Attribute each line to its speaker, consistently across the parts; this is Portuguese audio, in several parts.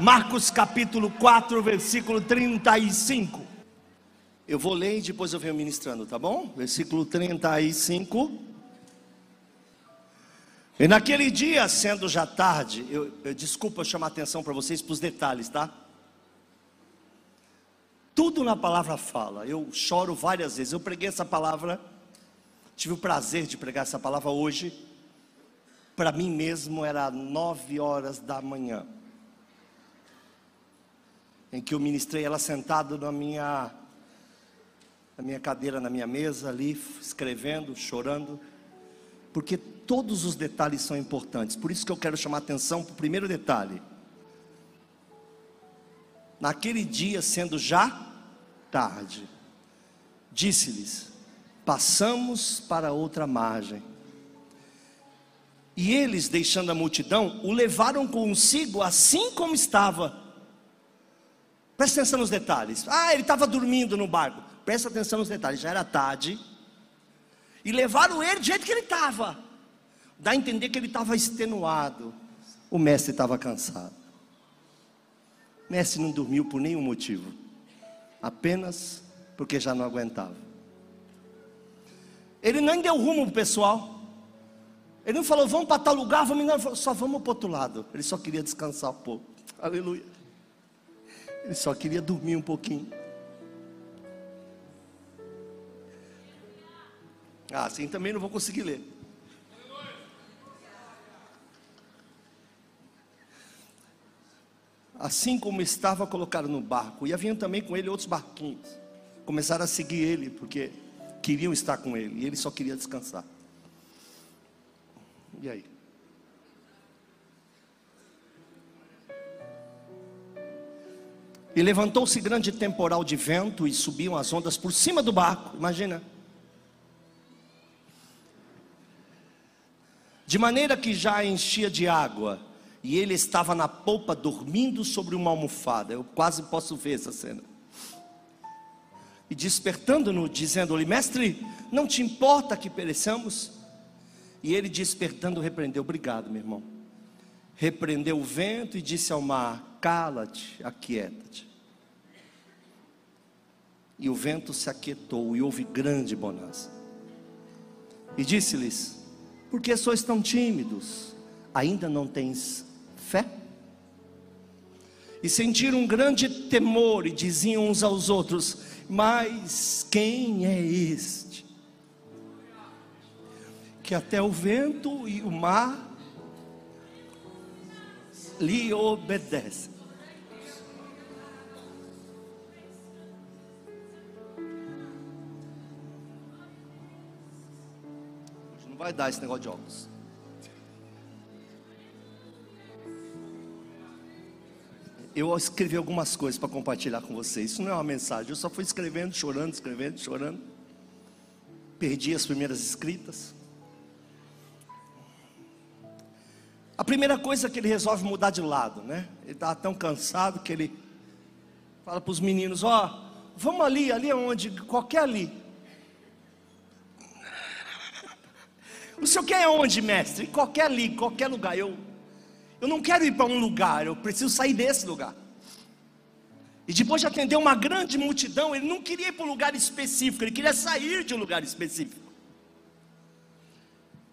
Speaker 1: Marcos capítulo 4, versículo 35. Eu vou ler e depois eu venho ministrando, tá bom? Versículo 35. E naquele dia, sendo já tarde, eu, eu desculpa chamar atenção para vocês para os detalhes, tá? Tudo na palavra fala. Eu choro várias vezes. Eu preguei essa palavra, tive o prazer de pregar essa palavra hoje. Para mim mesmo era nove horas da manhã, em que eu ministrei ela sentado na minha na minha cadeira, na minha mesa ali, escrevendo, chorando, porque todos os detalhes são importantes. Por isso que eu quero chamar atenção para o primeiro detalhe. Naquele dia, sendo já tarde, disse-lhes: Passamos para outra margem. E eles, deixando a multidão, o levaram consigo assim como estava. Presta atenção nos detalhes. Ah, ele estava dormindo no barco. Presta atenção nos detalhes. Já era tarde. E levaram ele do jeito que ele estava. Dá a entender que ele estava extenuado. O mestre estava cansado. O mestre não dormiu por nenhum motivo. Apenas porque já não aguentava. Ele nem deu rumo para o pessoal. Ele não falou, vamos para tal lugar, vamos não, só vamos para o outro lado. Ele só queria descansar um pouco. Aleluia. Ele só queria dormir um pouquinho. Ah, assim também não vou conseguir ler. Assim como estava colocado no barco, e haviam também com ele outros barquinhos. Começaram a seguir ele, porque queriam estar com ele, e ele só queria descansar. E aí? E levantou-se grande temporal de vento e subiam as ondas por cima do barco, imagina. de maneira que já enchia de água, e ele estava na polpa dormindo sobre uma almofada. Eu quase posso ver essa cena. E despertando-no, dizendo-lhe: Mestre, não te importa que pereçamos? E ele despertando, repreendeu: Obrigado, meu irmão. Repreendeu o vento e disse ao mar: Cala-te, aquieta-te. E o vento se aquietou e houve grande bonança. E disse-lhes: por que sois tão tímidos? Ainda não tens fé? E sentiram um grande temor e diziam uns aos outros: Mas quem é este? Que até o vento e o mar lhe obedecem. Vai dar esse negócio de óculos. Eu escrevi algumas coisas para compartilhar com vocês. Isso não é uma mensagem. Eu só fui escrevendo, chorando, escrevendo, chorando. Perdi as primeiras escritas. A primeira coisa é que ele resolve mudar de lado, né? Ele estava tão cansado que ele fala para os meninos: Ó, oh, vamos ali, ali onde, qualquer ali. Senhor quer onde, mestre? Qualquer ali, qualquer lugar. Eu, eu não quero ir para um lugar, eu preciso sair desse lugar. E depois de atender uma grande multidão, ele não queria ir para um lugar específico, ele queria sair de um lugar específico.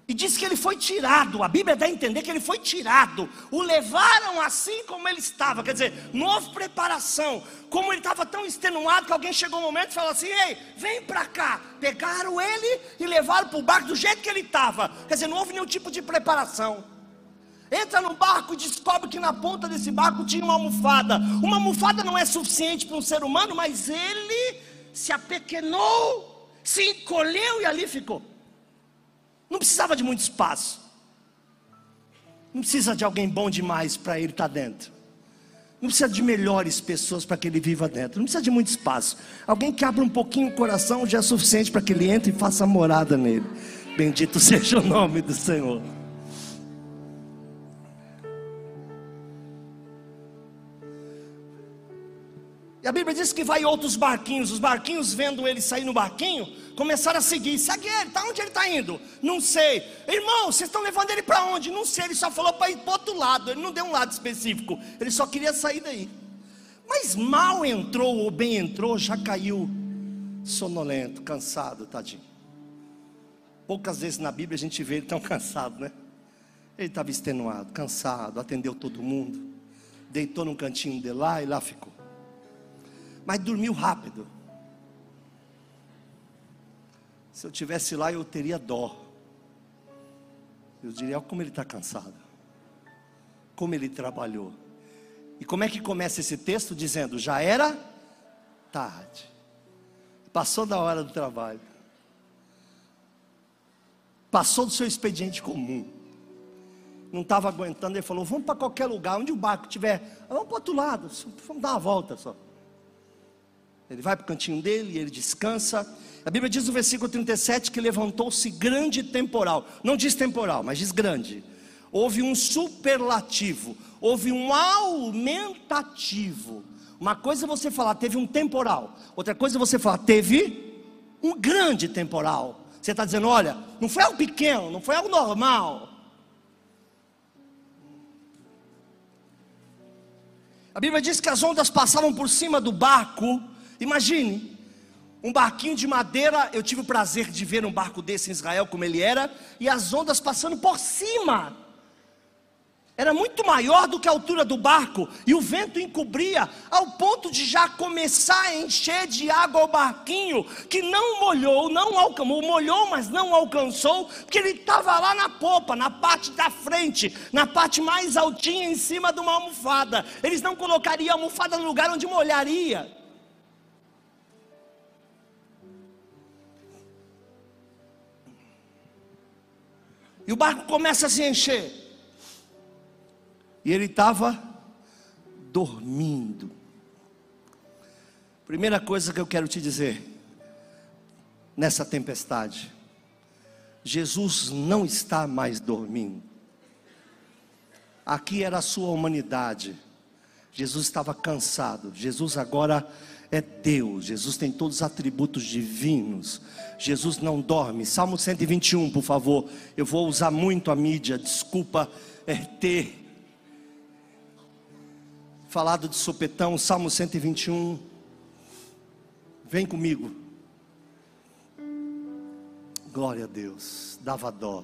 Speaker 1: E diz que ele foi tirado, a Bíblia dá a entender que ele foi tirado. O levaram assim como ele estava, quer dizer, não houve preparação. Como ele estava tão extenuado que alguém chegou um momento e falou assim: Ei, vem para cá. Pegaram ele e levaram para o barco do jeito que ele estava. Quer dizer, não houve nenhum tipo de preparação. Entra no barco e descobre que na ponta desse barco tinha uma almofada. Uma almofada não é suficiente para um ser humano, mas ele se apequenou, se encolheu e ali ficou. Não precisava de muito espaço. Não precisa de alguém bom demais para ele estar tá dentro. Não precisa de melhores pessoas para que ele viva dentro. Não precisa de muito espaço. Alguém que abra um pouquinho o coração já é suficiente para que ele entre e faça morada nele. Bendito seja o nome do Senhor. A Bíblia diz que vai outros barquinhos. Os barquinhos, vendo ele sair no barquinho, começaram a seguir. Segue ele, tá onde ele está indo? Não sei. Irmão, vocês estão levando ele para onde? Não sei. Ele só falou para ir para outro lado. Ele não deu um lado específico. Ele só queria sair daí. Mas mal entrou ou bem entrou, já caiu sonolento, cansado, tadinho. Poucas vezes na Bíblia a gente vê ele tão cansado, né? Ele estava extenuado, cansado, atendeu todo mundo, deitou num cantinho de lá e lá ficou. Mas dormiu rápido. Se eu tivesse lá, eu teria dó. Eu diria, como ele está cansado, como ele trabalhou. E como é que começa esse texto? Dizendo: já era tarde, passou da hora do trabalho, passou do seu expediente comum, não estava aguentando. Ele falou: vamos para qualquer lugar, onde o barco estiver, vamos para o outro lado, vamos dar uma volta só. Ele vai para o cantinho dele, ele descansa. A Bíblia diz no versículo 37 que levantou-se grande temporal. Não diz temporal, mas diz grande. Houve um superlativo houve um aumentativo. Uma coisa é você falar, teve um temporal. Outra coisa é você falar, teve um grande temporal. Você está dizendo, olha, não foi algo pequeno, não foi algo normal. A Bíblia diz que as ondas passavam por cima do barco. Imagine, um barquinho de madeira. Eu tive o prazer de ver um barco desse em Israel, como ele era, e as ondas passando por cima era muito maior do que a altura do barco, e o vento encobria, ao ponto de já começar a encher de água o barquinho, que não molhou, não alcançou, molhou, mas não alcançou, porque ele estava lá na popa, na parte da frente, na parte mais altinha, em cima de uma almofada. Eles não colocariam a almofada no lugar onde molharia. E o barco começa a se encher. E ele estava dormindo. Primeira coisa que eu quero te dizer, nessa tempestade, Jesus não está mais dormindo. Aqui era a sua humanidade. Jesus estava cansado. Jesus agora é Deus. Jesus tem todos os atributos divinos. Jesus não dorme. Salmo 121, por favor. Eu vou usar muito a mídia. Desculpa é, ter falado de sopetão, Salmo 121. Vem comigo. Glória a Deus, dava dó.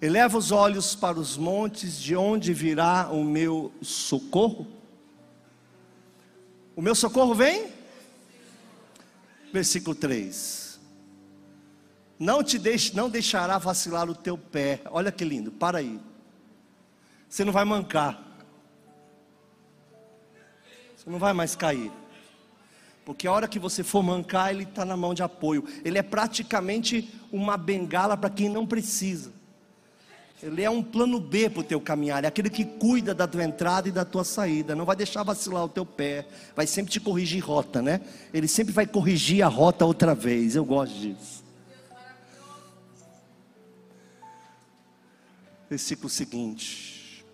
Speaker 1: Eleva os olhos para os montes, de onde virá o meu socorro? O meu socorro vem? Versículo 3. Não te deixe, não deixará vacilar o teu pé. Olha que lindo, para aí. Você não vai mancar. Você não vai mais cair. Porque a hora que você for mancar, ele está na mão de apoio. Ele é praticamente uma bengala para quem não precisa. Ele é um plano B para o teu caminhar. É aquele que cuida da tua entrada e da tua saída. Não vai deixar vacilar o teu pé. Vai sempre te corrigir rota, né? Ele sempre vai corrigir a rota outra vez. Eu gosto disso. Versículo seguinte.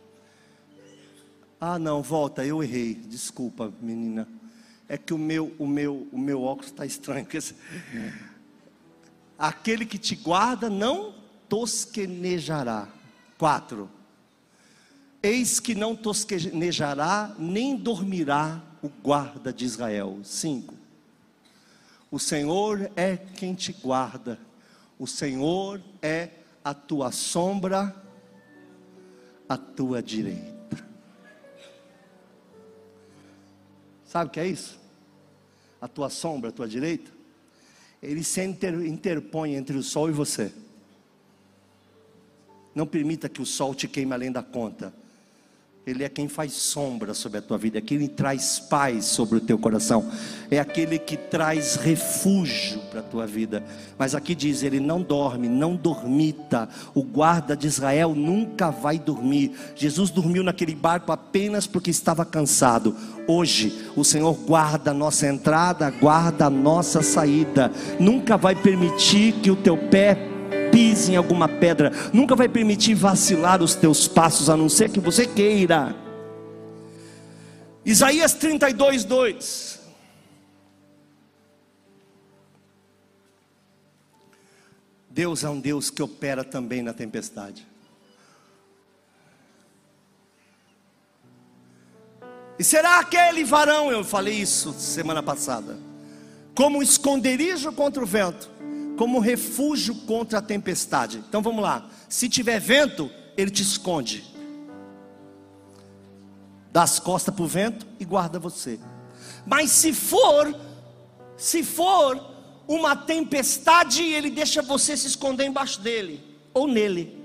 Speaker 1: Ah, não, volta, eu errei. Desculpa, menina. É que o meu, o meu, o meu óculos está estranho. Aquele que te guarda não tosquenejará. Quatro. Eis que não tosquenejará, nem dormirá o guarda de Israel. Cinco. O Senhor é quem te guarda. O Senhor é a tua sombra, a tua direita. Sabe o que é isso? A tua sombra, a tua direita. Ele se interpõe entre o sol e você. Não permita que o sol te queime além da conta. Ele é quem faz sombra sobre a tua vida, é quem traz paz sobre o teu coração, é aquele que traz refúgio para a tua vida. Mas aqui diz: Ele não dorme, não dormita. O guarda de Israel nunca vai dormir. Jesus dormiu naquele barco apenas porque estava cansado. Hoje, o Senhor guarda a nossa entrada, guarda a nossa saída. Nunca vai permitir que o teu pé pise em alguma pedra, nunca vai permitir vacilar os teus passos, a não ser que você queira. Isaías 32, 2. Deus é um Deus que opera também na tempestade. E será aquele varão, eu falei isso semana passada, como esconderijo contra o vento, como refúgio contra a tempestade. Então vamos lá. Se tiver vento, ele te esconde. Dá as costas para o vento e guarda você. Mas se for, se for uma tempestade, ele deixa você se esconder embaixo dele ou nele.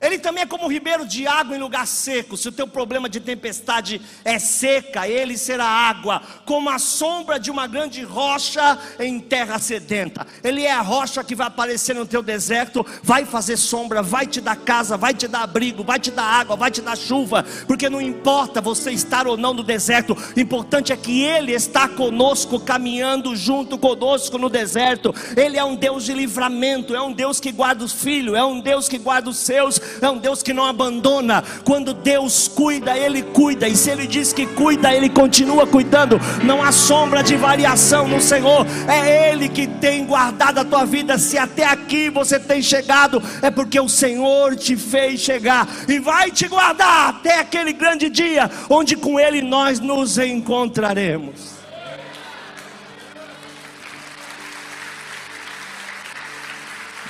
Speaker 1: Ele também é como um ribeiro de água em lugar seco. Se o teu problema de tempestade é seca, ele será água, como a sombra de uma grande rocha em terra sedenta. Ele é a rocha que vai aparecer no teu deserto, vai fazer sombra, vai te dar casa, vai te dar abrigo, vai te dar água, vai te dar chuva, porque não importa você estar ou não no deserto, o importante é que ele está conosco, caminhando junto conosco no deserto. Ele é um Deus de livramento, é um Deus que guarda os filhos, é um Deus que guarda os seus é um Deus que não abandona. Quando Deus cuida, Ele cuida, e se Ele diz que cuida, Ele continua cuidando. Não há sombra de variação no Senhor, é Ele que tem guardado a tua vida. Se até aqui você tem chegado, é porque o Senhor te fez chegar e vai te guardar até aquele grande dia, onde com Ele nós nos encontraremos.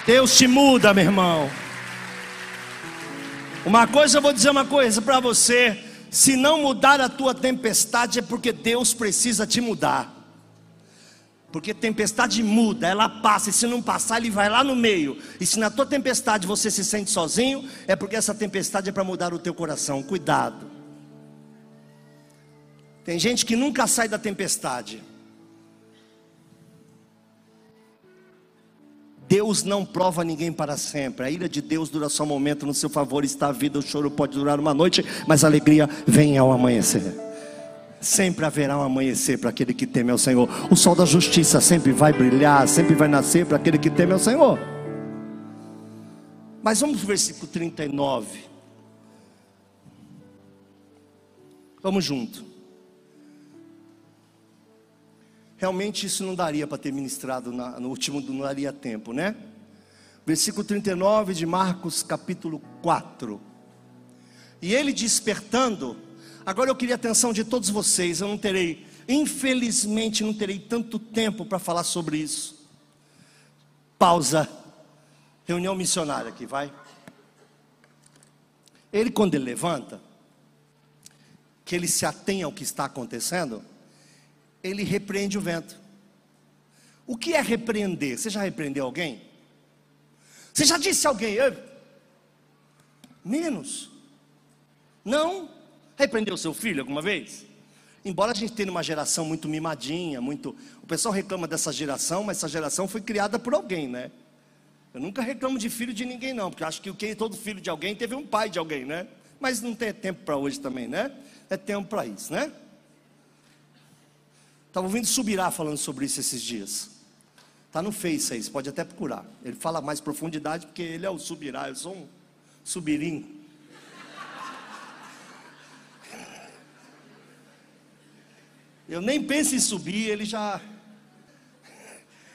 Speaker 1: Deus te muda, meu irmão. Uma coisa eu vou dizer uma coisa para você: se não mudar a tua tempestade, é porque Deus precisa te mudar. Porque tempestade muda, ela passa, e se não passar, ele vai lá no meio. E se na tua tempestade você se sente sozinho, é porque essa tempestade é para mudar o teu coração. Cuidado. Tem gente que nunca sai da tempestade. Deus não prova ninguém para sempre. A ira de Deus dura só um momento, no seu favor está a vida, o choro pode durar uma noite, mas a alegria vem ao amanhecer. Sempre haverá um amanhecer para aquele que teme ao Senhor. O sol da justiça sempre vai brilhar, sempre vai nascer para aquele que teme ao Senhor. Mas vamos para o versículo 39. Vamos junto. Realmente isso não daria para ter ministrado na, no último, não daria tempo, né? Versículo 39 de Marcos, capítulo 4. E ele despertando, agora eu queria a atenção de todos vocês, eu não terei, infelizmente, não terei tanto tempo para falar sobre isso. Pausa. Reunião missionária aqui, vai. Ele, quando ele levanta, que ele se atenha ao que está acontecendo, ele repreende o vento. O que é repreender? Você já repreendeu alguém? Você já disse a alguém, menos? Não? Repreendeu seu filho alguma vez? Embora a gente tenha uma geração muito mimadinha, muito. O pessoal reclama dessa geração, mas essa geração foi criada por alguém, né? Eu nunca reclamo de filho de ninguém, não, porque acho que todo filho de alguém teve um pai de alguém, né? Mas não tem tempo para hoje também, né? É tempo para isso, né? Estava ouvindo Subirá falando sobre isso esses dias. Está no Face aí, você pode até procurar. Ele fala mais profundidade porque ele é o Subirá, eu sou um Subirim. Eu nem penso em subir, ele já.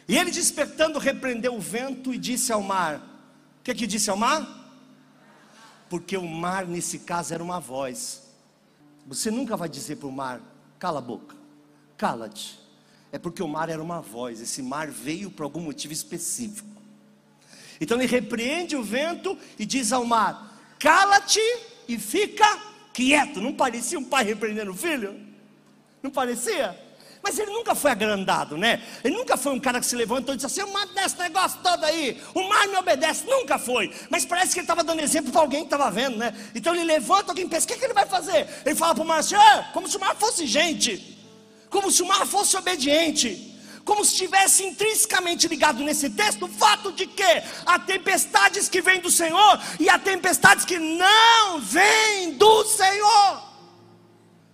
Speaker 1: E ele despertando, repreendeu o vento e disse ao mar: O que que disse ao mar? Porque o mar, nesse caso, era uma voz. Você nunca vai dizer para o mar: Cala a boca. Cala-te. É porque o mar era uma voz, esse mar veio por algum motivo específico. Então ele repreende o vento e diz ao mar: Cala-te e fica quieto. Não parecia um pai repreendendo o filho? Não parecia? Mas ele nunca foi agrandado, né? Ele nunca foi um cara que se levantou e disse assim: o mar desse negócio todo aí, o mar me obedece. Nunca foi. Mas parece que ele estava dando exemplo para alguém que estava vendo, né? Então ele levanta, alguém pensa: o que, que ele vai fazer? Ele fala para o mar assim: ah, como se o mar fosse gente como se o mar fosse obediente, como se estivesse intrinsecamente ligado nesse texto o fato de que há tempestades que vêm do Senhor e há tempestades que não vêm do Senhor.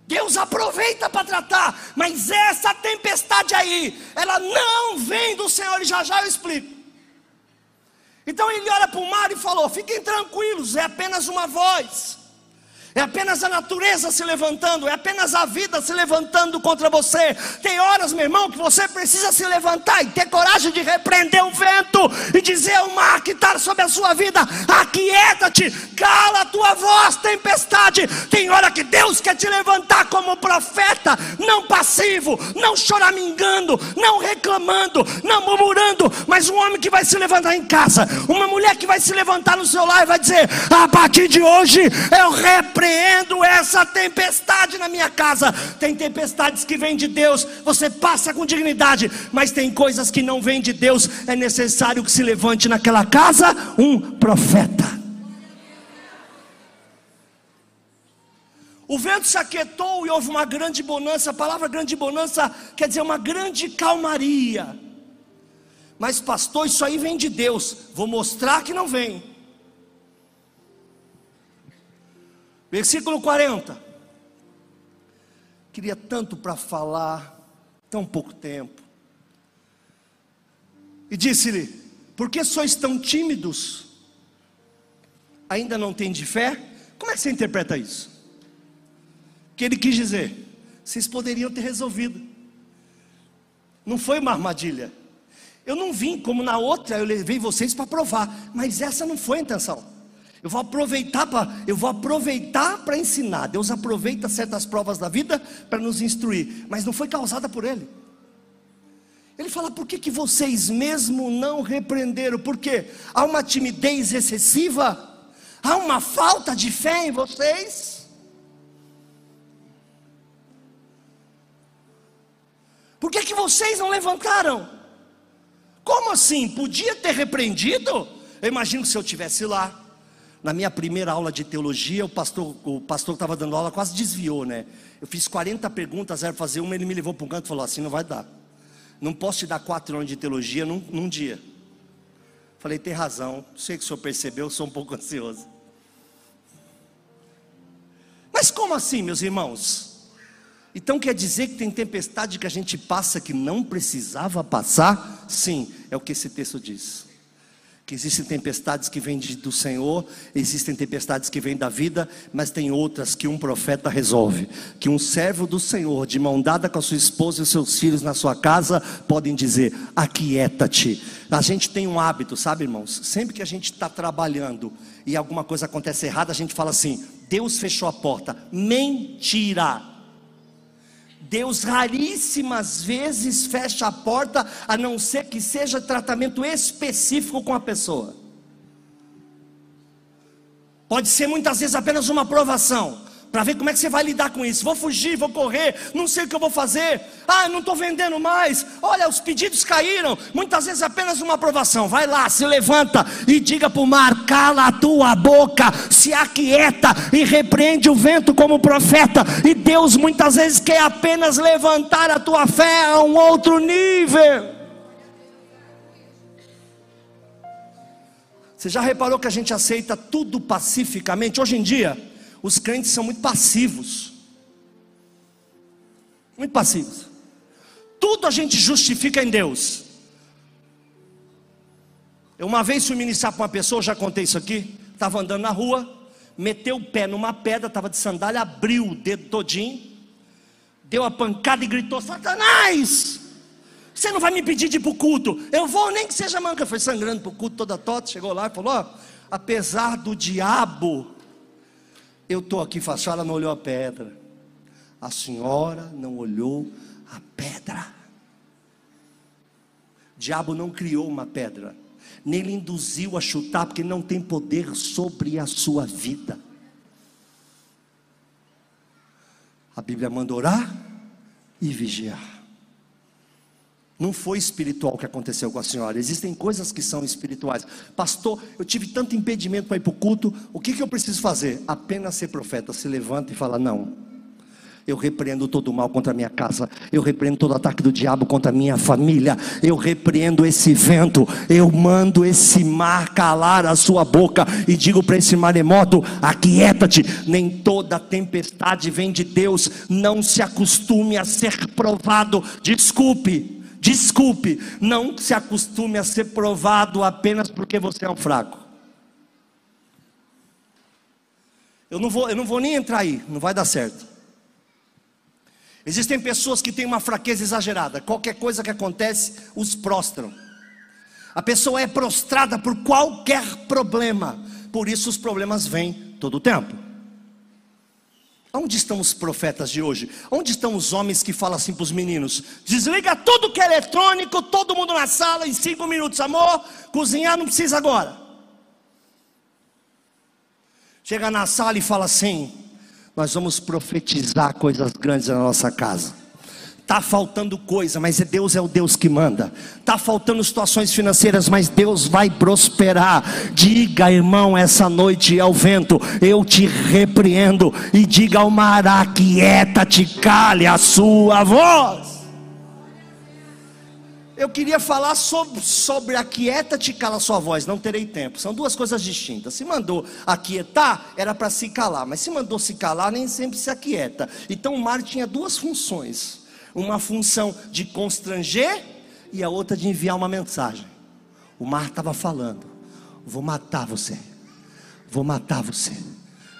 Speaker 1: Deus aproveita para tratar, mas essa tempestade aí, ela não vem do Senhor, e já já eu explico. Então ele olha para o mar e falou: Fiquem tranquilos, é apenas uma voz. É apenas a natureza se levantando, é apenas a vida se levantando contra você. Tem horas, meu irmão, que você precisa se levantar e ter coragem de repreender o vento e dizer ao mar que está sobre a sua vida: aquieta-te, cala a tua voz, tempestade. Tem hora que Deus quer te levantar como profeta, não passivo, não choramingando, não reclamando, não murmurando, mas um homem que vai se levantar em casa, uma mulher que vai se levantar no seu lar e vai dizer: a partir de hoje eu repreendo repreendo essa tempestade na minha casa. Tem tempestades que vêm de Deus, você passa com dignidade, mas tem coisas que não vêm de Deus. É necessário que se levante naquela casa um profeta. O vento se aquietou e houve uma grande bonança. A palavra grande bonança quer dizer uma grande calmaria. Mas, pastor, isso aí vem de Deus. Vou mostrar que não vem. Versículo 40. Queria tanto para falar, tão pouco tempo. E disse-lhe: Por que sois tão tímidos? Ainda não tem de fé? Como é que você interpreta isso? Que ele quis dizer: Vocês poderiam ter resolvido. Não foi uma armadilha. Eu não vim como na outra, eu levei vocês para provar, mas essa não foi a intenção. Eu vou aproveitar para eu vou aproveitar para ensinar. Deus aproveita certas provas da vida para nos instruir, mas não foi causada por ele. Ele fala: "Por que que vocês mesmo não repreenderam? Porque há uma timidez excessiva? Há uma falta de fé em vocês?" Por que que vocês não levantaram? Como assim? Podia ter repreendido? Eu imagino que se eu tivesse lá, na minha primeira aula de teologia, o pastor, o pastor que estava dando aula quase desviou, né? Eu fiz 40 perguntas, era fazer uma, ele me levou para um canto e falou: assim não vai dar. Não posso te dar quatro anos de teologia num, num dia. Falei, tem razão, sei que o senhor percebeu, eu sou um pouco ansioso. Mas como assim, meus irmãos? Então quer dizer que tem tempestade que a gente passa que não precisava passar? Sim, é o que esse texto diz que existem tempestades que vêm do Senhor, existem tempestades que vêm da vida, mas tem outras que um profeta resolve. Que um servo do Senhor, de mão dada com a sua esposa e os seus filhos na sua casa, podem dizer: aquieta-te. A gente tem um hábito, sabe, irmãos? Sempre que a gente está trabalhando e alguma coisa acontece errada, a gente fala assim: Deus fechou a porta. Mentira! Deus raríssimas vezes fecha a porta, a não ser que seja tratamento específico com a pessoa. Pode ser muitas vezes apenas uma aprovação para ver como é que você vai lidar com isso. Vou fugir, vou correr, não sei o que eu vou fazer. Ah, não estou vendendo mais. Olha, os pedidos caíram. Muitas vezes apenas uma aprovação. Vai lá, se levanta e diga para o mar: cala a tua boca, se aquieta e repreende o vento como profeta. E Deus muitas vezes quer apenas levantar a tua fé a um outro nível. Você já reparou que a gente aceita tudo pacificamente? Hoje em dia, os crentes são muito passivos. Muito passivos. Tudo a gente justifica em Deus. Eu uma vez fui ministrar para uma pessoa, já contei isso aqui. Estava andando na rua, meteu o pé numa pedra, estava de sandália, abriu o dedo todinho, deu a pancada e gritou: Satanás! Você não vai me pedir de ir para o culto? Eu vou, nem que seja manca. Foi sangrando para o culto toda tota, chegou lá e falou: apesar do diabo eu estou aqui, a senhora não olhou a pedra. A senhora não olhou a pedra. O diabo não criou uma pedra, nem lhe induziu a chutar, porque não tem poder sobre a sua vida. A Bíblia manda orar e vigiar. Não foi espiritual o que aconteceu com a senhora. Existem coisas que são espirituais. Pastor, eu tive tanto impedimento para ir para o culto. O que, que eu preciso fazer? Apenas ser profeta. Se levanta e fala: Não. Eu repreendo todo o mal contra a minha casa. Eu repreendo todo o ataque do diabo contra a minha família. Eu repreendo esse vento. Eu mando esse mar calar a sua boca. E digo para esse maremoto: aquieta-te. Nem toda tempestade vem de Deus. Não se acostume a ser provado. Desculpe. Desculpe, não se acostume a ser provado apenas porque você é um fraco. Eu não vou, eu não vou nem entrar aí, não vai dar certo. Existem pessoas que têm uma fraqueza exagerada, qualquer coisa que acontece, os prostram. A pessoa é prostrada por qualquer problema, por isso os problemas vêm todo o tempo. Onde estão os profetas de hoje? Onde estão os homens que falam assim para os meninos? Desliga tudo que é eletrônico, todo mundo na sala em cinco minutos, amor. Cozinhar não precisa agora. Chega na sala e fala assim: Nós vamos profetizar coisas grandes na nossa casa. Está faltando coisa, mas é Deus é o Deus que manda. Está faltando situações financeiras, mas Deus vai prosperar. Diga, irmão, essa noite ao vento, eu te repreendo. E diga ao mar, aquieta-te, cale a sua voz. Eu queria falar sobre, sobre aquieta-te, cala a sua voz. Não terei tempo. São duas coisas distintas. Se mandou aquietar, era para se calar. Mas se mandou se calar, nem sempre se aquieta. Então o mar tinha duas funções uma função de constranger e a outra de enviar uma mensagem. O mar estava falando: vou matar você, vou matar você,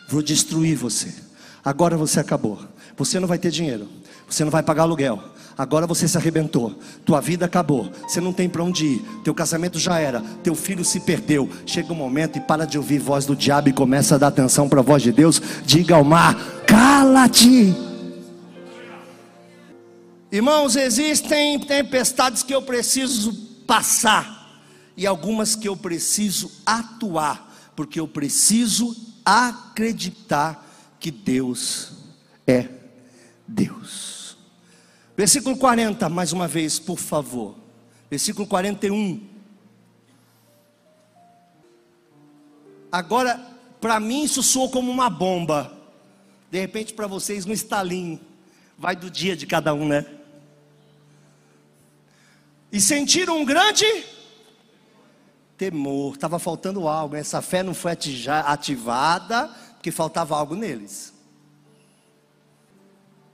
Speaker 1: vou destruir você. Agora você acabou. Você não vai ter dinheiro, você não vai pagar aluguel. Agora você se arrebentou, tua vida acabou, você não tem para onde ir, teu casamento já era, teu filho se perdeu. Chega um momento e para de ouvir voz do diabo e começa a dar atenção para a voz de Deus. Diga ao mar: cala-te. Irmãos, existem tempestades que eu preciso passar e algumas que eu preciso atuar, porque eu preciso acreditar que Deus é Deus. Versículo 40, mais uma vez, por favor. Versículo 41. Agora, para mim isso soou como uma bomba. De repente, para vocês, um estalinho. Vai do dia de cada um, né? E sentiram um grande temor. Estava faltando algo. Essa fé não foi ativada porque faltava algo neles.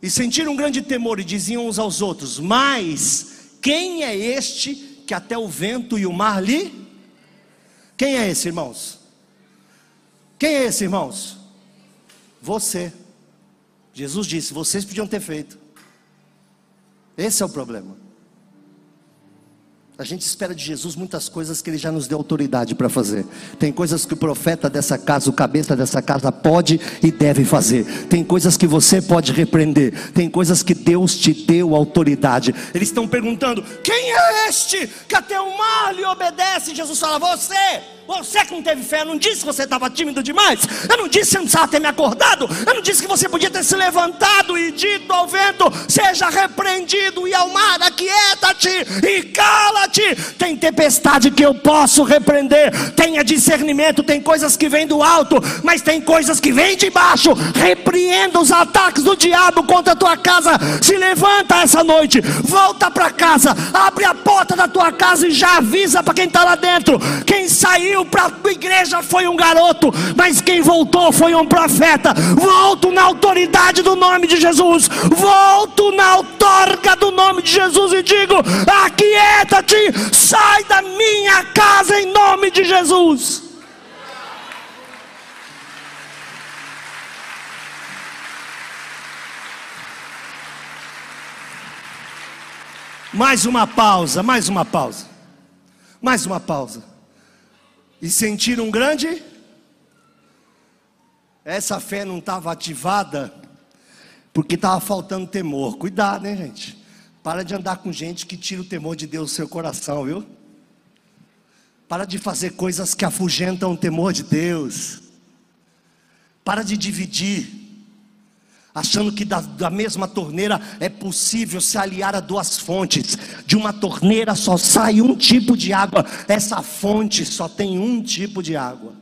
Speaker 1: E sentiram um grande temor e diziam uns aos outros: Mas quem é este que até o vento e o mar lhe? Quem é esse, irmãos? Quem é esse, irmãos? Você. Jesus disse: Vocês podiam ter feito. Esse é o problema. A gente espera de Jesus muitas coisas que ele já nos deu autoridade para fazer. Tem coisas que o profeta dessa casa, o cabeça dessa casa pode e deve fazer. Tem coisas que você pode repreender. Tem coisas que Deus te deu autoridade. Eles estão perguntando: quem é este que até o mar lhe obedece? Jesus fala: você. Você que não teve fé, eu não disse que você estava tímido demais. Eu não disse que você não precisava ter me acordado. Eu não disse que você podia ter se levantado e dito ao vento: seja repreendido, e ao mar, aquieta-te e cala-te. Tem tempestade que eu posso repreender. Tenha discernimento. Tem coisas que vêm do alto, mas tem coisas que vêm de baixo. Repreenda os ataques do diabo contra a tua casa. Se levanta essa noite, volta para casa, abre a porta da tua casa e já avisa para quem está lá dentro. Quem saiu saiu para a igreja foi um garoto, mas quem voltou foi um profeta. Volto na autoridade do nome de Jesus, volto na outorga do nome de Jesus e digo: aquieta-te, sai da minha casa em nome de Jesus. Mais uma pausa, mais uma pausa. Mais uma pausa e sentiram um grande. Essa fé não estava ativada porque estava faltando temor. Cuidado, hein, gente? Para de andar com gente que tira o temor de Deus do seu coração, viu? Para de fazer coisas que afugentam o temor de Deus. Para de dividir achando que da, da, mesma torneira é possível se aliar a duas fontes. De uma torneira só sai um tipo de água, essa fonte só tem um tipo de água.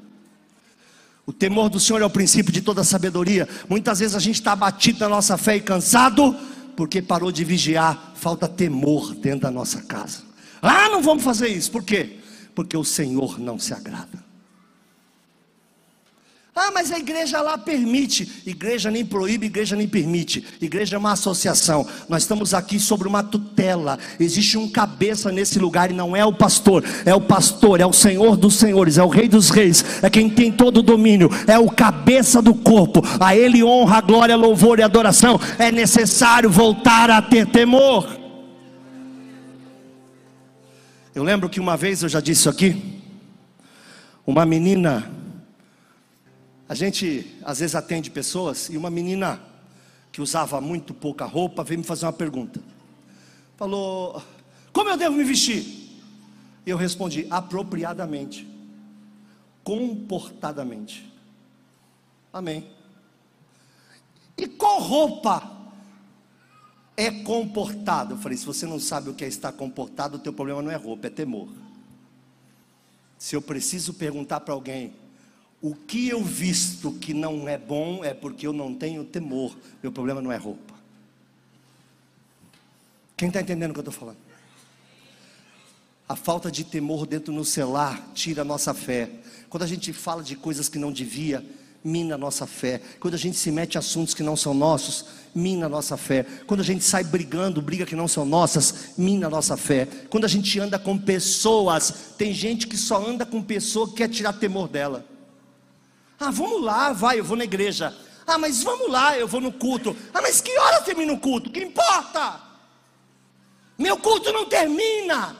Speaker 1: O temor do Senhor é o princípio de toda sabedoria. Muitas vezes a gente está abatido na nossa fé e cansado, porque parou de vigiar, falta temor dentro da nossa casa. Ah, não vamos fazer isso, por quê? Porque o Senhor não se agrada. Ah, mas a igreja lá permite. Igreja nem proíbe, igreja nem permite. Igreja é uma associação. Nós estamos aqui sobre uma tutela. Existe um cabeça nesse lugar e não é o pastor, é o pastor, é o Senhor dos senhores, é o Rei dos reis, é quem tem todo o domínio, é o cabeça do corpo. A ele honra, glória, louvor e adoração. É necessário voltar a ter temor. Eu lembro que uma vez eu já disse aqui, uma menina a gente às vezes atende pessoas e uma menina que usava muito pouca roupa veio me fazer uma pergunta. Falou: Como eu devo me vestir? Eu respondi: apropriadamente, comportadamente. Amém. E qual roupa é comportado? Eu falei: se você não sabe o que é estar comportado, o teu problema não é roupa, é temor. Se eu preciso perguntar para alguém, o que eu visto que não é bom é porque eu não tenho temor. Meu problema não é roupa. Quem está entendendo o que eu estou falando? A falta de temor dentro no celular tira a nossa fé. Quando a gente fala de coisas que não devia, mina a nossa fé. Quando a gente se mete em assuntos que não são nossos, mina a nossa fé. Quando a gente sai brigando, briga que não são nossas, mina a nossa fé. Quando a gente anda com pessoas, tem gente que só anda com pessoa que quer tirar temor dela. Ah, vamos lá, vai, eu vou na igreja. Ah, mas vamos lá, eu vou no culto. Ah, mas que hora termina o culto? Que importa? Meu culto não termina.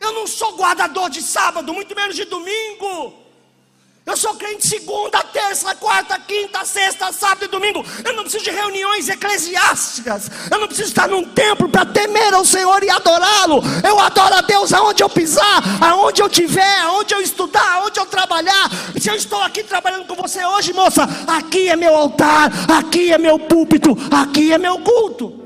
Speaker 1: Eu não sou guardador de sábado, muito menos de domingo. Eu sou crente segunda, terça, quarta, quinta, sexta, sábado e domingo. Eu não preciso de reuniões eclesiásticas. Eu não preciso estar num templo para temer ao Senhor e adorá-lo. Eu adoro a Deus aonde eu pisar, aonde eu tiver, aonde eu estudar, aonde eu trabalhar. Se eu estou aqui trabalhando com você hoje, moça, aqui é meu altar, aqui é meu púlpito, aqui é meu culto.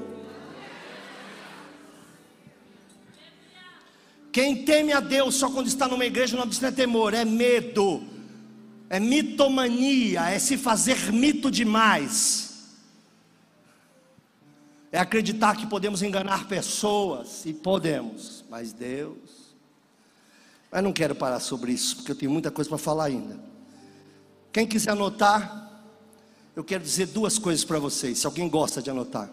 Speaker 1: Quem teme a Deus só quando está numa igreja não precisa temor, é medo é mitomania, é se fazer mito demais. É acreditar que podemos enganar pessoas, e podemos, mas Deus. Mas não quero parar sobre isso, porque eu tenho muita coisa para falar ainda. Quem quiser anotar, eu quero dizer duas coisas para vocês, se alguém gosta de anotar.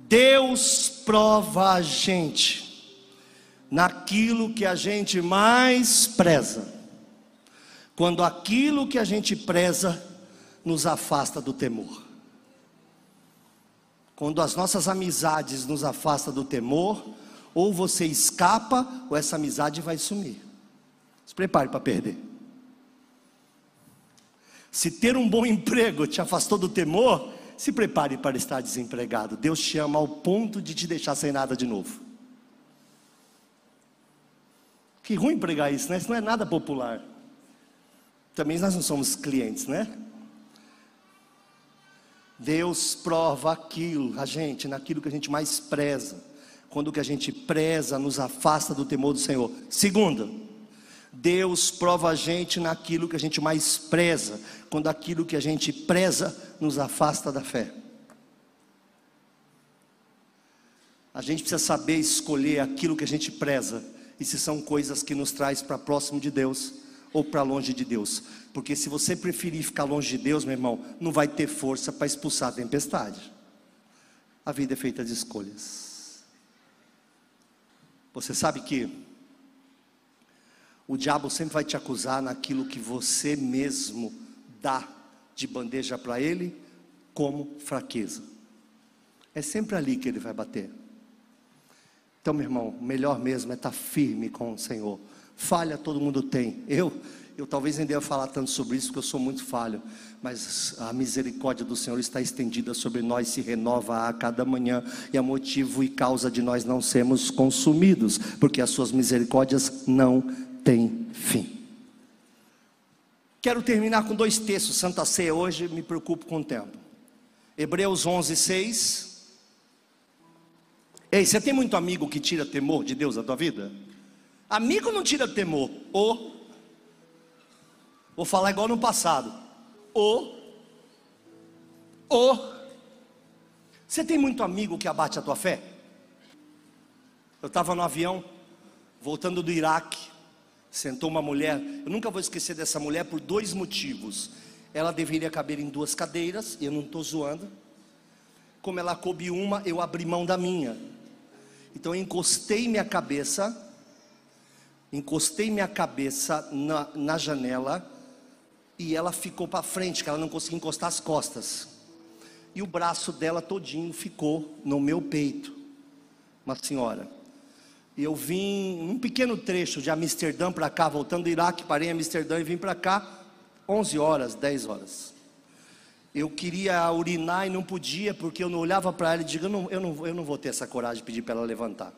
Speaker 1: Deus prova a gente naquilo que a gente mais preza quando aquilo que a gente preza nos afasta do temor. Quando as nossas amizades nos afastam do temor, ou você escapa, ou essa amizade vai sumir. Se prepare para perder. Se ter um bom emprego te afastou do temor, se prepare para estar desempregado. Deus te ama ao ponto de te deixar sem nada de novo. Que ruim pregar isso, né? Isso não é nada popular. Também nós não somos clientes, né? Deus prova aquilo, a gente, naquilo que a gente mais preza. Quando o que a gente preza nos afasta do temor do Senhor. Segunda, Deus prova a gente naquilo que a gente mais preza, quando aquilo que a gente preza nos afasta da fé. A gente precisa saber escolher aquilo que a gente preza, e se são coisas que nos traz para próximo de Deus, ou para longe de Deus. Porque se você preferir ficar longe de Deus, meu irmão, não vai ter força para expulsar a tempestade. A vida é feita de escolhas. Você sabe que o diabo sempre vai te acusar naquilo que você mesmo dá de bandeja para ele como fraqueza. É sempre ali que ele vai bater. Então, meu irmão, melhor mesmo é estar firme com o Senhor Falha todo mundo tem. Eu, eu talvez nem deva falar tanto sobre isso, porque eu sou muito falho. Mas a misericórdia do Senhor está estendida sobre nós, se renova a cada manhã, e é motivo e causa de nós não sermos consumidos, porque as suas misericórdias não têm fim. Quero terminar com dois textos, Santa Ceia hoje, me preocupo com o tempo. Hebreus 11, 6. Ei, você tem muito amigo que tira temor de Deus da tua vida? Amigo não tira temor. O. Vou falar igual no passado. O. O. Você tem muito amigo que abate a tua fé? Eu estava no avião, voltando do Iraque, Sentou uma mulher, eu nunca vou esquecer dessa mulher por dois motivos. Ela deveria caber em duas cadeiras, eu não estou zoando. Como ela coube uma, eu abri mão da minha. Então eu encostei minha cabeça, encostei minha cabeça na, na janela e ela ficou para frente, que ela não conseguia encostar as costas. E o braço dela todinho ficou no meu peito. Uma senhora. E eu vim um pequeno trecho de Amsterdã para cá, voltando do Iraque, parei em Amsterdã e vim para cá 11 horas, 10 horas. Eu queria urinar e não podia, porque eu não olhava para ela e digo, eu não, eu, não, eu não vou ter essa coragem de pedir para ela levantar.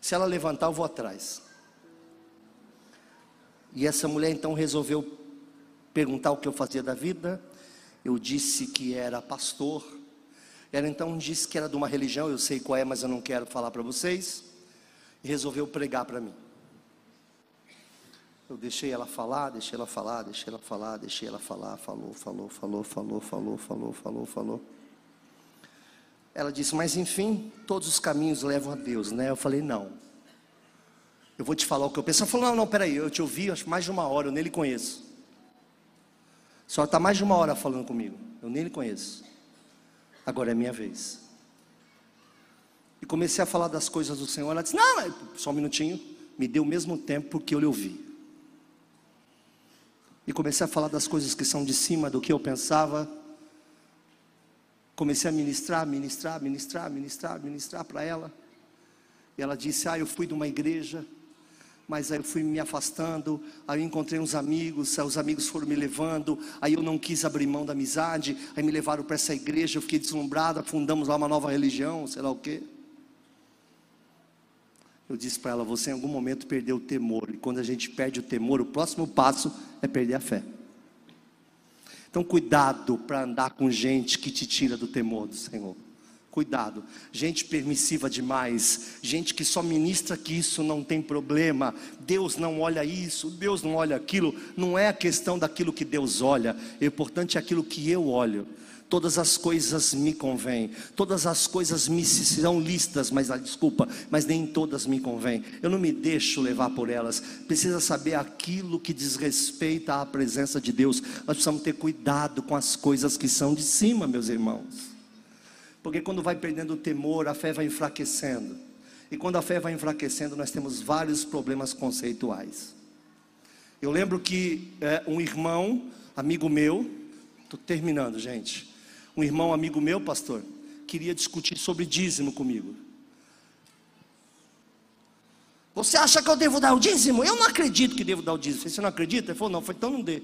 Speaker 1: Se ela levantar, eu vou atrás. E essa mulher então resolveu perguntar o que eu fazia da vida. Eu disse que era pastor. Ela então disse que era de uma religião, eu sei qual é, mas eu não quero falar para vocês e resolveu pregar para mim. Eu deixei ela falar, deixei ela falar, deixei ela falar, deixei ela falar, falou, falou, falou, falou, falou, falou, falou, falou. Ela disse, mas enfim, todos os caminhos levam a Deus, né? Eu falei, não. Eu vou te falar o que eu penso. Ela falou, não, não, peraí, eu te ouvi acho mais de uma hora, eu nem lhe conheço. A senhora está mais de uma hora falando comigo, eu nem lhe conheço. Agora é minha vez. E comecei a falar das coisas do Senhor. Ela disse: Não, só um minutinho. Me deu o mesmo tempo porque eu lhe ouvi. E comecei a falar das coisas que são de cima do que eu pensava. Comecei a ministrar, ministrar, ministrar, ministrar, ministrar para ela. E ela disse: Ah, eu fui de uma igreja mas aí eu fui me afastando, aí eu encontrei uns amigos, aí os amigos foram me levando, aí eu não quis abrir mão da amizade, aí me levaram para essa igreja, eu fiquei deslumbrado, fundamos lá uma nova religião, sei lá o quê. Eu disse para ela: você em algum momento perdeu o temor. E quando a gente perde o temor, o próximo passo é perder a fé. Então, cuidado para andar com gente que te tira do temor do Senhor. Cuidado, gente permissiva demais, gente que só ministra que isso não tem problema, Deus não olha isso, Deus não olha aquilo, não é a questão daquilo que Deus olha, o importante é aquilo que eu olho todas as coisas me convêm, todas as coisas me serão listas, mas ah, desculpa, mas nem todas me convêm. Eu não me deixo levar por elas. Precisa saber aquilo que diz respeito à presença de Deus. Nós precisamos ter cuidado com as coisas que são de cima, meus irmãos. Porque quando vai perdendo o temor, a fé vai enfraquecendo. E quando a fé vai enfraquecendo, nós temos vários problemas conceituais. Eu lembro que é, um irmão, amigo meu, estou terminando, gente um irmão amigo meu, pastor, queria discutir sobre dízimo comigo. Você acha que eu devo dar o dízimo? Eu não acredito que devo dar o dízimo. Você não acredita? Ele falou, não, foi então não dê.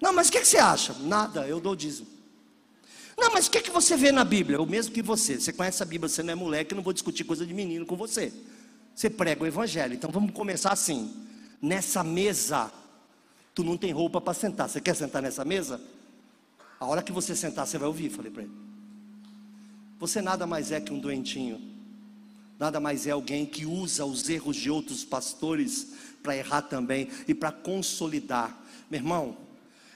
Speaker 1: Não, mas o que, que, você acha? Nada, eu dou o dízimo. Não, mas o que, que você vê na Bíblia? O mesmo que você. Você conhece a Bíblia, você não é moleque, eu não vou discutir coisa de menino com você. Você prega o Evangelho. Então vamos começar assim. Nessa mesa, tu não tem roupa para sentar. Você quer sentar nessa mesa? A hora que você sentar, você vai ouvir, falei para ele. Você nada mais é que um doentinho. Nada mais é alguém que usa os erros de outros pastores para errar também e para consolidar. Meu irmão,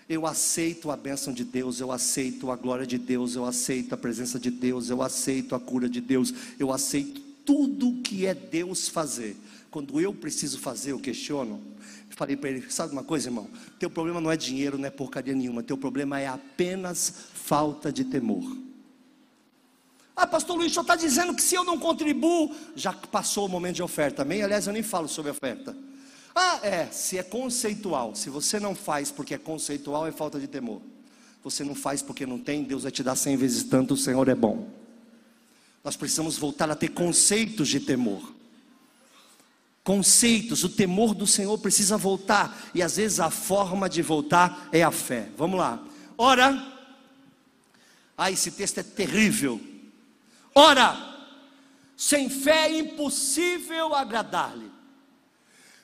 Speaker 1: eu aceito a bênção de Deus, eu aceito a glória de Deus, eu aceito a presença de Deus, eu aceito a cura de Deus, eu aceito tudo que é Deus fazer. Quando eu preciso fazer, eu questiono. Falei para ele: sabe uma coisa, irmão? Teu problema não é dinheiro, não é porcaria nenhuma. Teu problema é apenas falta de temor. Ah, pastor Luiz, o senhor está dizendo que se eu não contribuo, já passou o momento de oferta, amém? Aliás, eu nem falo sobre oferta. Ah, é, se é conceitual, se você não faz porque é conceitual, é falta de temor. Você não faz porque não tem, Deus vai te dar cem vezes tanto, o Senhor é bom. Nós precisamos voltar a ter conceitos de temor conceitos, o temor do Senhor precisa voltar, e às vezes a forma de voltar é a fé. Vamos lá. Ora, ah, esse texto é terrível. Ora, sem fé é impossível agradar-lhe,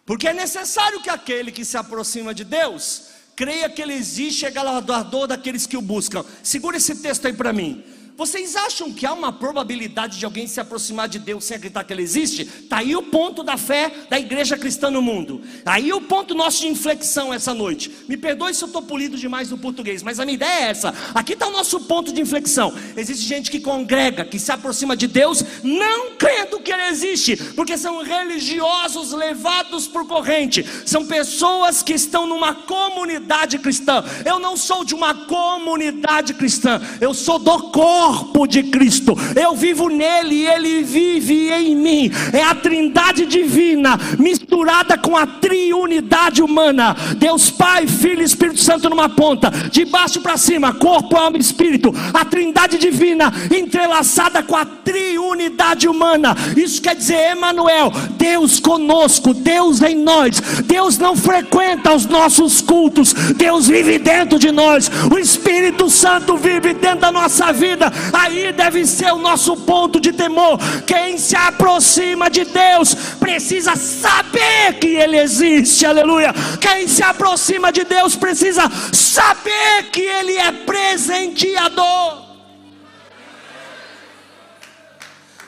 Speaker 1: porque é necessário que aquele que se aproxima de Deus creia que Ele existe e é galardador daqueles que o buscam. Segura esse texto aí para mim. Vocês acham que há uma probabilidade de alguém se aproximar de Deus sem acreditar que Ele existe? Está aí o ponto da fé da igreja cristã no mundo. Aí o ponto nosso de inflexão essa noite. Me perdoe se eu estou polido demais no português, mas a minha ideia é essa. Aqui está o nosso ponto de inflexão. Existe gente que congrega, que se aproxima de Deus, não crendo que Ele existe, porque são religiosos levados por corrente. São pessoas que estão numa comunidade cristã. Eu não sou de uma comunidade cristã, eu sou do corpo corpo de Cristo. Eu vivo nele e ele vive em mim. É a trindade divina misturada com a triunidade humana. Deus Pai, Filho e Espírito Santo numa ponta, de baixo para cima, corpo, alma e espírito. A trindade divina entrelaçada com a triunidade humana. Isso quer dizer, Emanuel, Deus conosco, Deus em nós. Deus não frequenta os nossos cultos. Deus vive dentro de nós. O Espírito Santo vive dentro da nossa vida aí deve ser o nosso ponto de temor. Quem se aproxima de Deus precisa saber que Ele existe, aleluia. Quem se aproxima de Deus precisa saber que Ele é presenteador.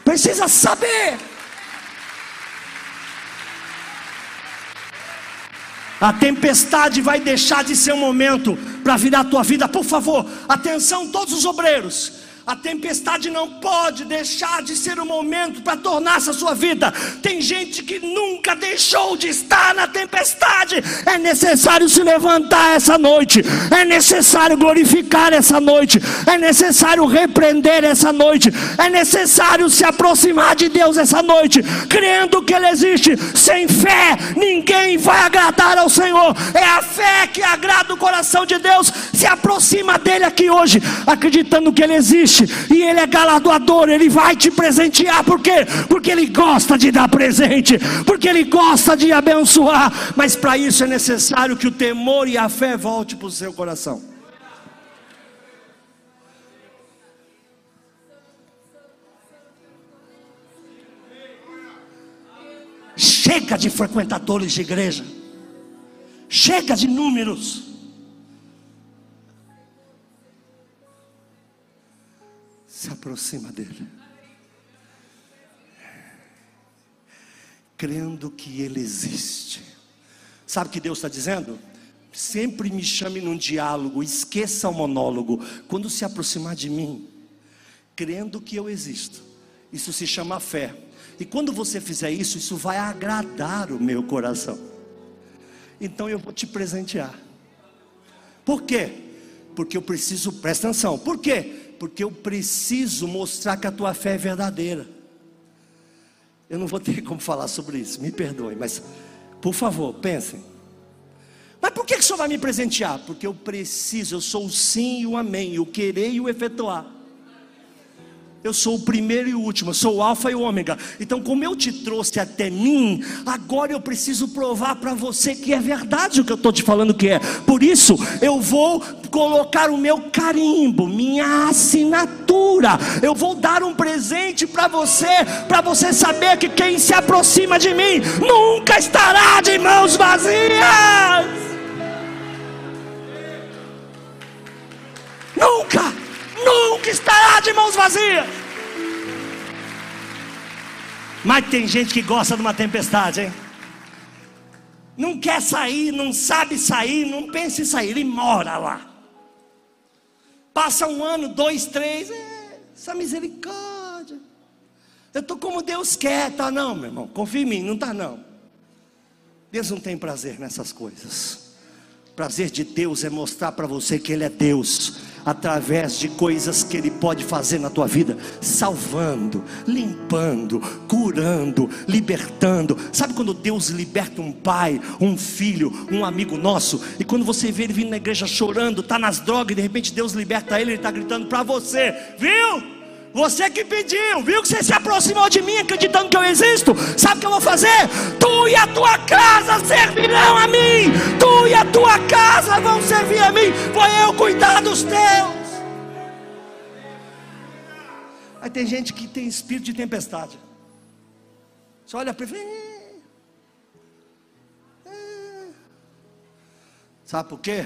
Speaker 1: Precisa saber. A tempestade vai deixar de ser um momento para virar a tua vida. Por favor, atenção, todos os obreiros. A tempestade não pode deixar de ser um momento para tornar essa sua vida. Tem gente que nunca deixou de estar na tempestade. É necessário se levantar essa noite. É necessário glorificar essa noite. É necessário repreender essa noite. É necessário se aproximar de Deus essa noite, crendo que Ele existe. Sem fé, ninguém vai agradar ao Senhor. É a fé que agrada o coração de Deus. Se aproxima dele aqui hoje, acreditando que Ele existe e Ele é galardoador, Ele vai te presentear, por quê? Porque Ele gosta de dar presente, porque Ele gosta de abençoar, mas para isso é necessário que o temor e a fé volte para o seu coração. Chega de frequentadores de igreja, chega de números. Se aproxima dele, crendo que ele existe. Sabe o que Deus está dizendo? Sempre me chame num diálogo, esqueça o monólogo. Quando se aproximar de mim, crendo que eu existo, isso se chama fé. E quando você fizer isso, isso vai agradar o meu coração. Então eu vou te presentear. Por quê? Porque eu preciso, presta atenção. Por quê? Porque eu preciso mostrar que a tua fé é verdadeira. Eu não vou ter como falar sobre isso, me perdoe, mas por favor, pensem. Mas por que, que o Senhor vai me presentear? Porque eu preciso, eu sou o sim e o amém, o querer e o efetuar. Eu sou o primeiro e o último, eu sou o alfa e o ômega. Então, como eu te trouxe até mim, agora eu preciso provar para você que é verdade o que eu estou te falando que é. Por isso, eu vou colocar o meu carimbo, minha assinatura. Eu vou dar um presente para você, para você saber que quem se aproxima de mim nunca estará de mãos vazias. Nunca nunca estará de mãos vazias. Mas tem gente que gosta de uma tempestade, hein? Não quer sair, não sabe sair, não pensa em sair, ele mora lá. Passa um ano, dois, três, é, essa misericórdia. Eu estou como Deus quer, tá não, meu irmão? Confia em mim, não tá não. Deus não tem prazer nessas coisas. Prazer de Deus é mostrar para você que Ele é Deus através de coisas que Ele pode fazer na tua vida, salvando, limpando, curando, libertando. Sabe quando Deus liberta um pai, um filho, um amigo nosso, e quando você vê ele vindo na igreja chorando, está nas drogas, e de repente Deus liberta ele, ele está gritando para você, viu? Você que pediu, viu que você se aproximou de mim acreditando que eu existo? Sabe o que eu vou fazer? Tu e a tua casa servirão a mim. Tu e a tua casa vão servir a mim. Vou eu cuidar dos teus. Aí tem gente que tem espírito de tempestade. Você olha para ele. Sabe por quê?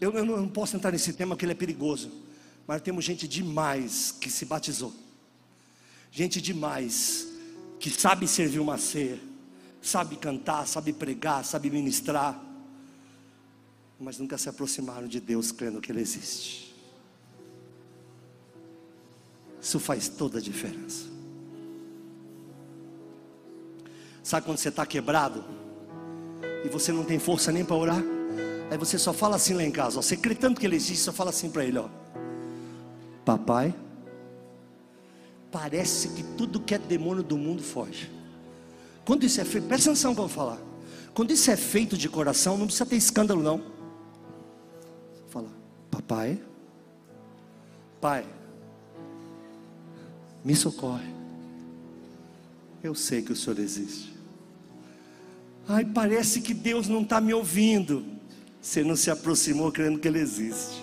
Speaker 1: Eu, eu não posso entrar nesse tema porque ele é perigoso. Mas temos gente demais que se batizou. Gente demais que sabe servir uma ceia, sabe cantar, sabe pregar, sabe ministrar, mas nunca se aproximaram de Deus crendo que Ele existe. Isso faz toda a diferença. Sabe quando você está quebrado e você não tem força nem para orar? Aí você só fala assim lá em casa, ó, você crê tanto que ele existe, só fala assim para ele, ó. Papai, parece que tudo que é demônio do mundo foge. Quando isso é feito, presta atenção que eu falar. Quando isso é feito de coração, não precisa ter escândalo, não. Fala, papai, pai, me socorre. Eu sei que o Senhor existe. Ai, parece que Deus não está me ouvindo. Você não se aproximou crendo que Ele existe.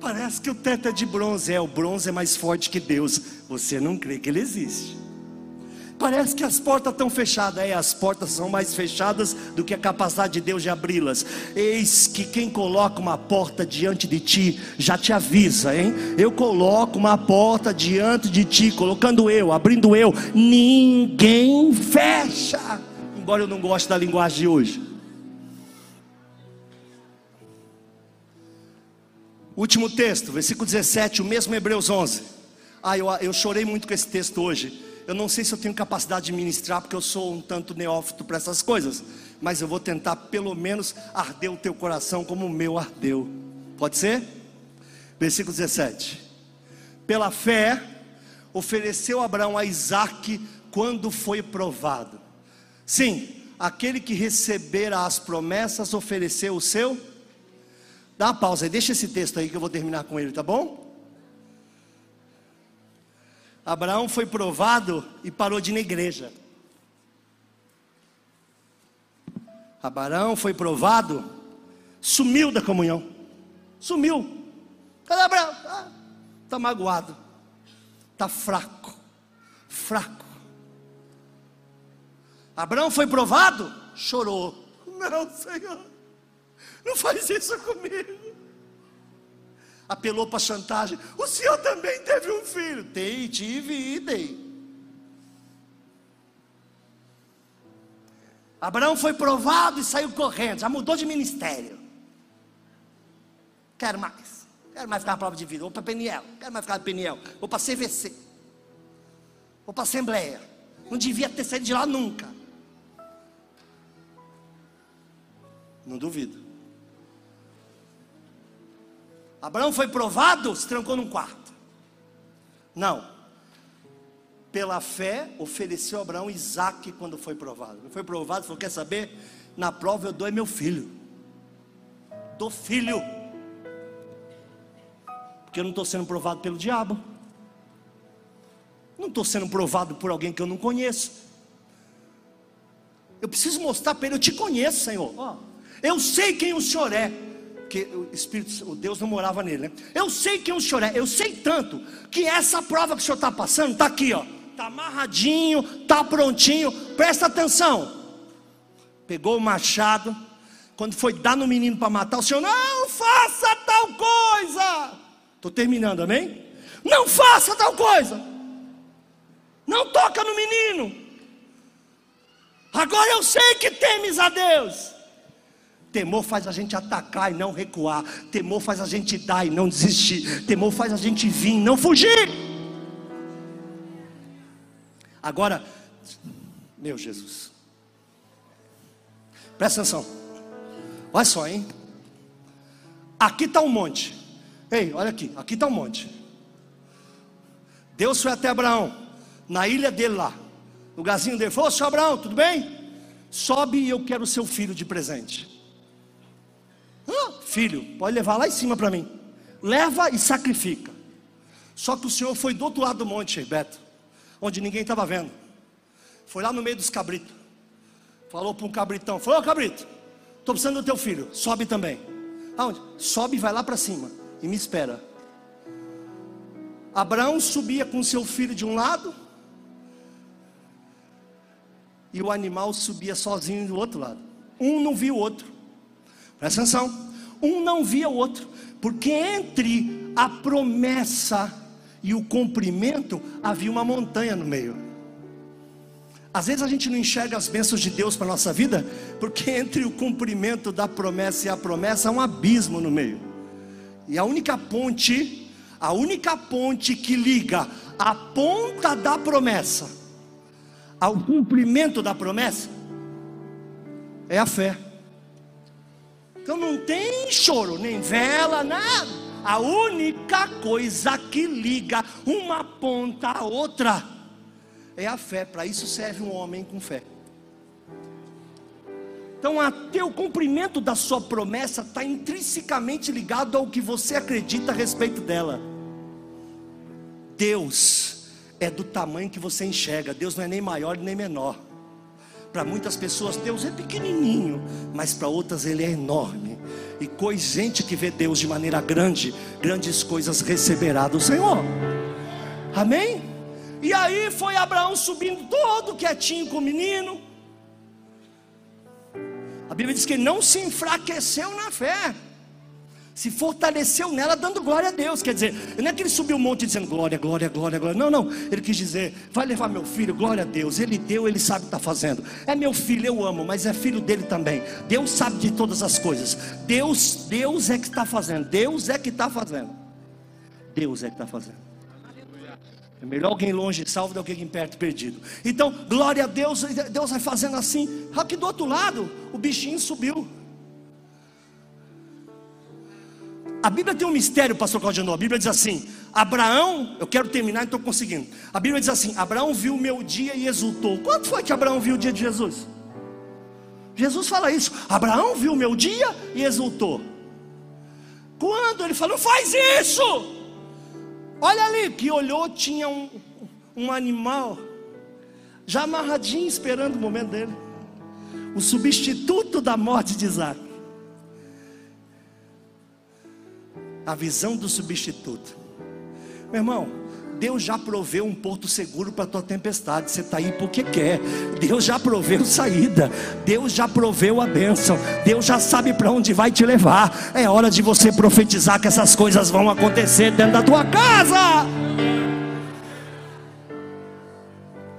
Speaker 1: Parece que o teto é de bronze. É, o bronze é mais forte que Deus. Você não crê que Ele existe. Parece que as portas estão fechadas. É, as portas são mais fechadas do que a capacidade de Deus de abri-las. Eis que quem coloca uma porta diante de ti já te avisa, hein? Eu coloco uma porta diante de ti, colocando eu, abrindo eu. Ninguém fecha. Embora eu não goste da linguagem de hoje. Último texto, versículo 17, o mesmo Hebreus 11. Ah, eu, eu chorei muito com esse texto hoje. Eu não sei se eu tenho capacidade de ministrar, porque eu sou um tanto neófito para essas coisas. Mas eu vou tentar, pelo menos, arder o teu coração como o meu ardeu. Pode ser? Versículo 17. Pela fé, ofereceu Abraão a Isaac quando foi provado. Sim, aquele que recebera as promessas ofereceu o seu Dá uma pausa aí, deixa esse texto aí que eu vou terminar com ele, tá bom? Abraão foi provado e parou de ir na igreja. Abraão foi provado, sumiu da comunhão. Sumiu. Cadê Abraão? Está tá magoado. Está fraco. Fraco. Abraão foi provado, chorou. Não, Senhor. Não faz isso comigo. Apelou para chantagem. O senhor também teve um filho? Tem, tive e dei. Abraão foi provado e saiu correndo, já mudou de ministério. Quero mais. Quero mais ficar na prova de vida. Vou para Peniel. Quero mais ficar na Peniel. Vou para CVC. Vou para Assembleia. Não devia ter saído de lá nunca. Não duvido. Abraão foi provado, se trancou num quarto. Não. Pela fé, ofereceu Abraão Isaac quando foi provado. Foi provado, falou: Quer saber? Na prova eu dou é meu filho. Dou filho. Porque eu não estou sendo provado pelo diabo. Não estou sendo provado por alguém que eu não conheço. Eu preciso mostrar para ele: Eu te conheço, Senhor. Eu sei quem o Senhor é que o Espírito, o Deus não morava nele, né? Eu sei quem o Senhor é, eu sei tanto que essa prova que o Senhor está passando está aqui, ó, está amarradinho, está prontinho. Presta atenção. Pegou o machado, quando foi dar no menino para matar, o Senhor não faça tal coisa. Estou terminando, amém? Não faça tal coisa. Não toca no menino. Agora eu sei que temes a Deus. Temor faz a gente atacar e não recuar. Temor faz a gente dar e não desistir. Temor faz a gente vir e não fugir. Agora, meu Jesus, presta atenção. Olha só, hein? Aqui está um monte. Ei, olha aqui, aqui está um monte. Deus foi até Abraão, na ilha dele lá, no lugarzinho dele. Falou: Senhor Abraão, tudo bem? Sobe e eu quero o seu filho de presente. Filho, pode levar lá em cima para mim. Leva e sacrifica. Só que o Senhor foi do outro lado do monte, Beto, onde ninguém estava vendo. Foi lá no meio dos cabritos. Falou para um cabritão: Falou, cabrito, estou precisando do teu filho. Sobe também. Aonde? Sobe e vai lá para cima. E me espera. Abraão subia com seu filho de um lado. E o animal subia sozinho do outro lado. Um não viu o outro. Presta atenção. Um não via o outro, porque entre a promessa e o cumprimento havia uma montanha no meio. Às vezes a gente não enxerga as bênçãos de Deus para a nossa vida, porque entre o cumprimento da promessa e a promessa há um abismo no meio. E a única ponte, a única ponte que liga a ponta da promessa ao cumprimento da promessa é a fé. Então não tem choro, nem vela, nada. A única coisa que liga uma ponta à outra é a fé. Para isso serve um homem com fé. Então, até o cumprimento da sua promessa está intrinsecamente ligado ao que você acredita a respeito dela. Deus é do tamanho que você enxerga. Deus não é nem maior nem menor. Para muitas pessoas, Deus é pequenininho, mas para outras, Ele é enorme. E coisa, gente que vê Deus de maneira grande, grandes coisas receberá do Senhor. Amém? E aí foi Abraão subindo todo quietinho com o menino. A Bíblia diz que ele não se enfraqueceu na fé se fortaleceu nela dando glória a Deus. Quer dizer, não é que ele subiu um monte dizendo glória, glória, glória, glória. Não, não. Ele quis dizer, vai levar meu filho, glória a Deus. Ele deu, ele sabe o que está fazendo. É meu filho, eu amo, mas é filho dele também. Deus sabe de todas as coisas. Deus, Deus é que está fazendo. Deus é que está fazendo. Deus é que está fazendo. É melhor alguém longe salvo do que alguém perto perdido. Então, glória a Deus, Deus vai fazendo assim. Aqui do outro lado, o bichinho subiu. A Bíblia tem um mistério, pastor Claudio. A Bíblia diz assim: Abraão, eu quero terminar estou conseguindo. A Bíblia diz assim: Abraão viu o meu dia e exultou. Quanto foi que Abraão viu o dia de Jesus? Jesus fala isso: Abraão viu o meu dia e exultou. Quando ele falou, faz isso, olha ali, que olhou, tinha um, um animal já amarradinho, esperando o momento dele. O substituto da morte de Isaac. A visão do substituto. Meu irmão, Deus já proveu um porto seguro para a tua tempestade. Você está aí porque quer. Deus já proveu saída. Deus já proveu a bênção. Deus já sabe para onde vai te levar. É hora de você profetizar que essas coisas vão acontecer dentro da tua casa.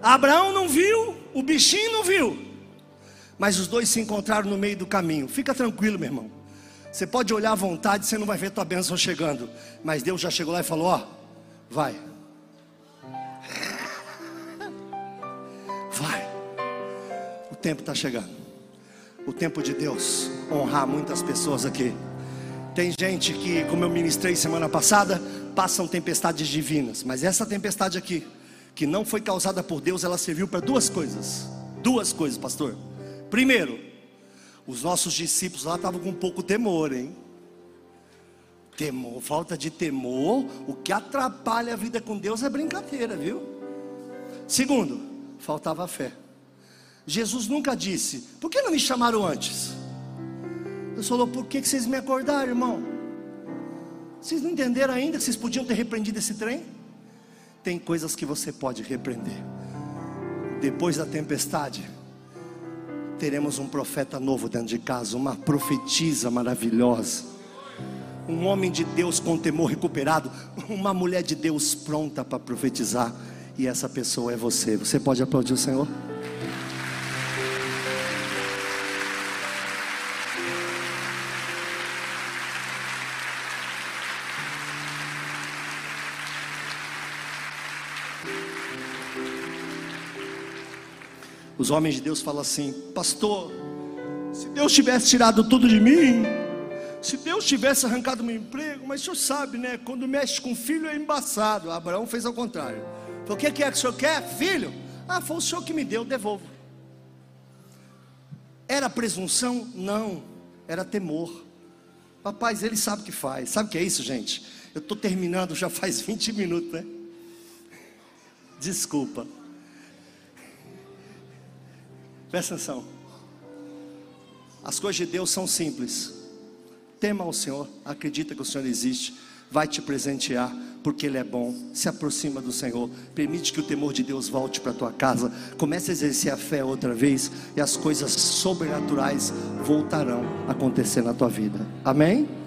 Speaker 1: Abraão não viu, o bichinho não viu, mas os dois se encontraram no meio do caminho. Fica tranquilo, meu irmão. Você pode olhar à vontade, você não vai ver tua bênção chegando. Mas Deus já chegou lá e falou: Ó, vai. Vai. O tempo está chegando. O tempo de Deus honrar muitas pessoas aqui. Tem gente que, como eu ministrei semana passada, passam tempestades divinas. Mas essa tempestade aqui, que não foi causada por Deus, ela serviu para duas coisas. Duas coisas, pastor. Primeiro, os nossos discípulos lá estavam com um pouco temor, hein? Temor, falta de temor, o que atrapalha a vida com Deus é brincadeira, viu? Segundo, faltava fé. Jesus nunca disse: Por que não me chamaram antes? Deus falou: Por que vocês me acordaram, irmão? Vocês não entenderam ainda que vocês podiam ter repreendido esse trem? Tem coisas que você pode repreender. Depois da tempestade, teremos um profeta novo dentro de casa, uma profetisa maravilhosa, um homem de Deus com temor recuperado, uma mulher de Deus pronta para profetizar, e essa pessoa é você. Você pode aplaudir o Senhor? Os homens de Deus falam assim: Pastor, se Deus tivesse tirado tudo de mim, se Deus tivesse arrancado meu emprego, mas o senhor sabe, né? Quando mexe com filho é embaçado. Abraão fez ao contrário. O que é que o senhor quer? Filho? Ah, foi o senhor que me deu, devolvo. Era presunção? Não, era temor. Rapaz, ele sabe o que faz. Sabe o que é isso, gente? Eu estou terminando já faz 20 minutos, né? Desculpa. Presta atenção. As coisas de Deus são simples. Tema ao Senhor, acredita que o Senhor existe, vai te presentear, porque Ele é bom. Se aproxima do Senhor, permite que o temor de Deus volte para tua casa. Comece a exercer a fé outra vez, e as coisas sobrenaturais voltarão a acontecer na tua vida. Amém?